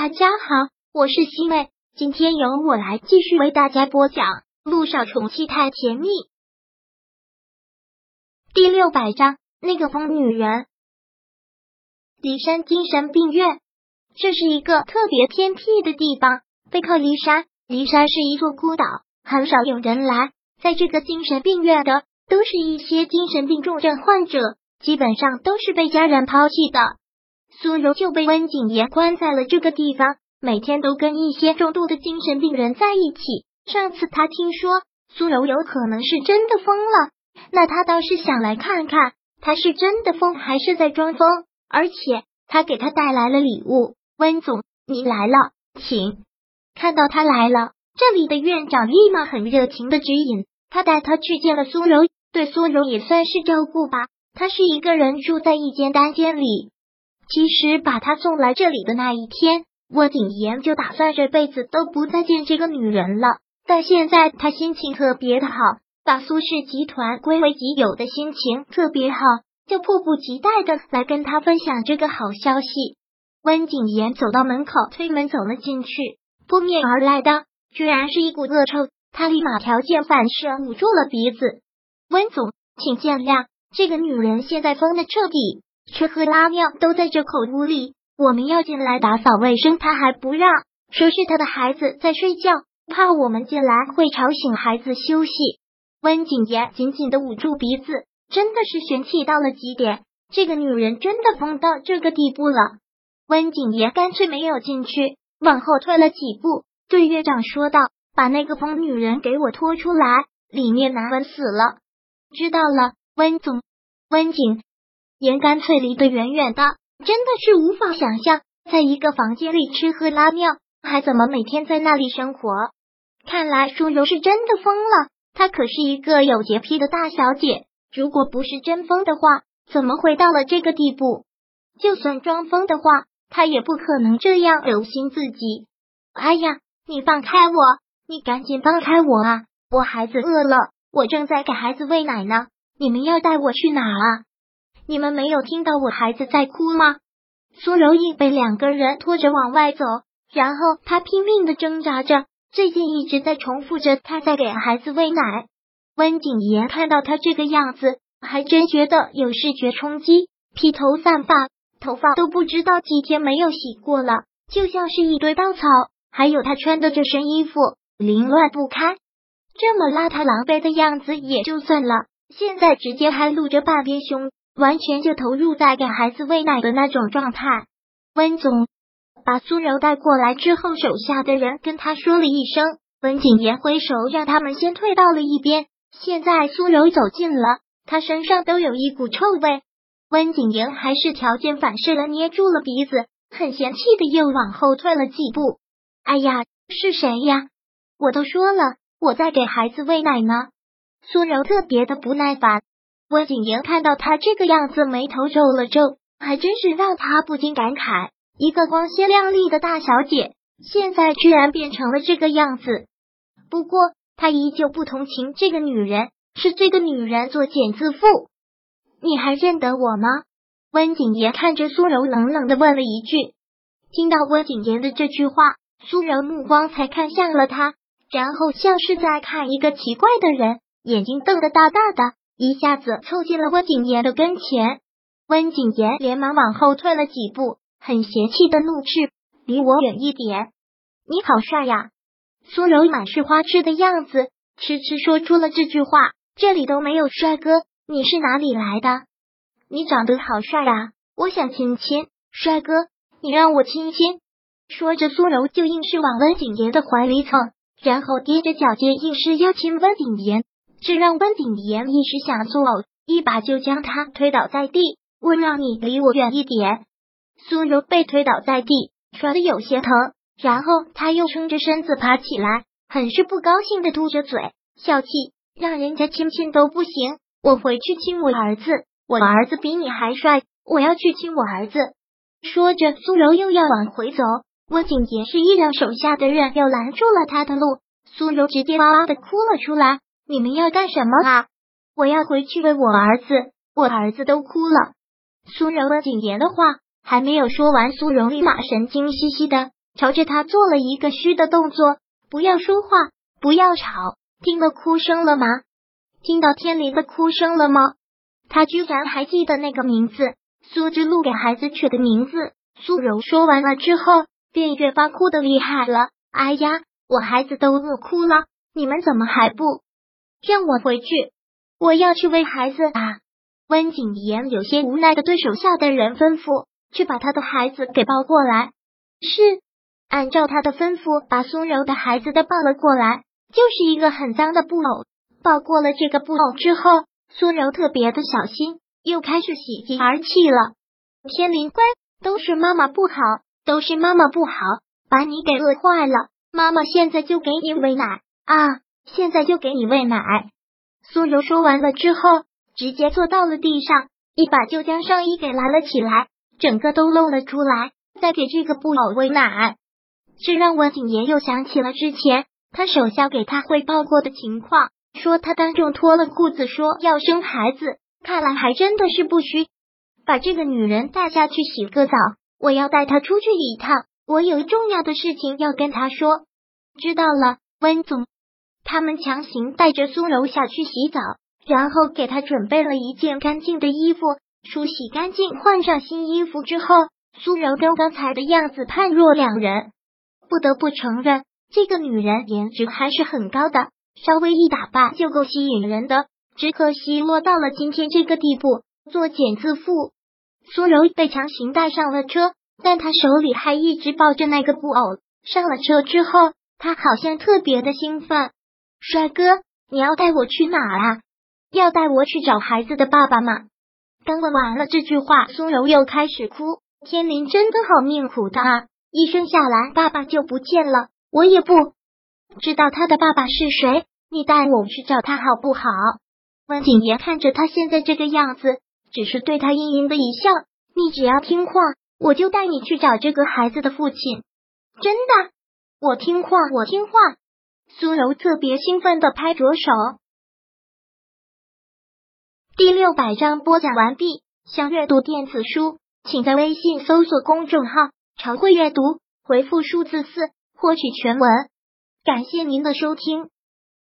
大家好，我是西妹，今天由我来继续为大家播讲《路上宠妻太甜蜜》第六百章。那个疯女人，骊山精神病院，这是一个特别偏僻的地方，背靠骊山。骊山是一座孤岛，很少有人来。在这个精神病院的，都是一些精神病重症患者，基本上都是被家人抛弃的。苏柔就被温景言关在了这个地方，每天都跟一些重度的精神病人在一起。上次他听说苏柔有可能是真的疯了，那他倒是想来看看，他是真的疯还是在装疯。而且他给他带来了礼物。温总，你来了，请。看到他来了，这里的院长立马很热情的指引他，带他去见了苏柔，对苏柔也算是照顾吧。他是一个人住在一间单间里。其实把他送来这里的那一天，温景言就打算这辈子都不再见这个女人了。但现在他心情特别的好，把苏氏集团归为己有的心情特别好，就迫不及待的来跟他分享这个好消息。温景言走到门口，推门走了进去，扑面而来的居然是一股恶臭，他立马条件反射捂住了鼻子。温总，请见谅，这个女人现在疯的彻底。吃喝拉尿都在这口屋里，我们要进来打扫卫生，他还不让，说是他的孩子在睡觉，怕我们进来会吵醒孩子休息。温景言紧紧的捂住鼻子，真的是玄气到了极点，这个女人真的疯到这个地步了。温景言干脆没有进去，往后退了几步，对院长说道：“把那个疯女人给我拖出来，里面难闻死了。”知道了，温总，温景。盐干脆离得远远的，真的是无法想象，在一个房间里吃喝拉尿，还怎么每天在那里生活？看来舒柔是真的疯了，她可是一个有洁癖的大小姐，如果不是真疯的话，怎么会到了这个地步？就算装疯的话，她也不可能这样留心自己。哎呀，你放开我！你赶紧放开我啊！我孩子饿了，我正在给孩子喂奶呢。你们要带我去哪啊？你们没有听到我孩子在哭吗？苏柔意被两个人拖着往外走，然后他拼命的挣扎着，最近一直在重复着他在给孩子喂奶。温景言看到他这个样子，还真觉得有视觉冲击，披头散发，头发都不知道几天没有洗过了，就像是一堆稻草。还有他穿的这身衣服凌乱不堪，这么邋遢狼狈的样子也就算了，现在直接还露着半边胸。完全就投入在给孩子喂奶的那种状态。温总把苏柔带过来之后，手下的人跟他说了一声，温景言挥手让他们先退到了一边。现在苏柔走近了，他身上都有一股臭味。温景言还是条件反射的捏住了鼻子，很嫌弃的又往后退了几步。哎呀，是谁呀？我都说了，我在给孩子喂奶呢。苏柔特别的不耐烦。温景言看到他这个样子，眉头皱了皱，还真是让他不禁感慨：一个光鲜亮丽的大小姐，现在居然变成了这个样子。不过他依旧不同情这个女人，是这个女人作茧自缚。你还认得我吗？温景言看着苏柔，冷冷的问了一句。听到温景言的这句话，苏柔目光才看向了他，然后像是在看一个奇怪的人，眼睛瞪得大大的。一下子凑近了温景言的跟前，温景言连忙往后退了几步，很嫌弃的怒斥：“离我远一点！你好帅呀！”苏柔满是花痴的样子，痴痴说出了这句话：“这里都没有帅哥，你是哪里来的？你长得好帅啊，我想亲亲。帅哥，你让我亲亲。”说着，苏柔就硬是往温景言的怀里蹭，然后踮着脚尖硬是要亲温景言。这让温景言一时想作呕，一把就将他推倒在地。我让你离我远一点！苏柔被推倒在地，摔得有些疼，然后他又撑着身子爬起来，很是不高兴的嘟着嘴，笑气，让人家亲亲都不行。我回去亲我儿子，我儿子比你还帅，我要去亲我儿子。说着，苏柔又要往回走，温景言示意让手下的人又拦住了他的路。苏柔直接哇哇的哭了出来。你们要干什么啊？我要回去喂我儿子，我儿子都哭了。苏柔问景言的话还没有说完，苏柔立马神经兮兮的朝着他做了一个虚的动作，不要说话，不要吵。听到哭声了吗？听到天灵的哭声了吗？他居然还记得那个名字，苏之路给孩子取的名字。苏柔说完了之后，便越发哭的厉害了。哎呀，我孩子都饿哭了，你们怎么还不让我回去？我要去喂孩子啊！温景言有些无奈的对手下的人吩咐，去把他的孩子给抱过来。是，按照他的吩咐，把苏柔的孩子都抱了过来，就是一个很脏的布偶。抱过了这个布偶之后，苏柔特别的小心，又开始喜极而泣了。天灵乖，都是妈妈不好，都是妈妈不好，把你给饿坏了。妈妈现在就给你喂奶啊！现在就给你喂奶。苏柔说完了之后，直接坐到了地上，一把就将上衣给拉了起来，整个都露了出来，再给这个布偶喂奶。这让温景言又想起了之前他手下给他汇报过的情况。说他当众脱了裤子，说要生孩子，看来还真的是不虚。把这个女人带下去洗个澡，我要带她出去一趟，我有重要的事情要跟她说。知道了，温总。他们强行带着苏柔下去洗澡，然后给她准备了一件干净的衣服，梳洗干净，换上新衣服之后，苏柔跟刚才的样子判若两人。不得不承认，这个女人颜值还是很高的。稍微一打扮就够吸引人的，只可惜落到了今天这个地步，作茧自缚。苏柔被强行带上了车，但她手里还一直抱着那个布偶。上了车之后，她好像特别的兴奋。帅哥，你要带我去哪啊？要带我去找孩子的爸爸吗？刚问完了这句话，苏柔又开始哭。天灵真的好命苦的啊！一生下来爸爸就不见了，我也不。知道他的爸爸是谁？你带我去找他好不好？温景言看着他现在这个样子，只是对他阴阴的一笑。你只要听话，我就带你去找这个孩子的父亲。真的，我听话，我听话。苏柔特别兴奋的拍着手。第六百章播讲完毕。想阅读电子书，请在微信搜索公众号“常会阅读”，回复数字四获取全文。感谢您的收听。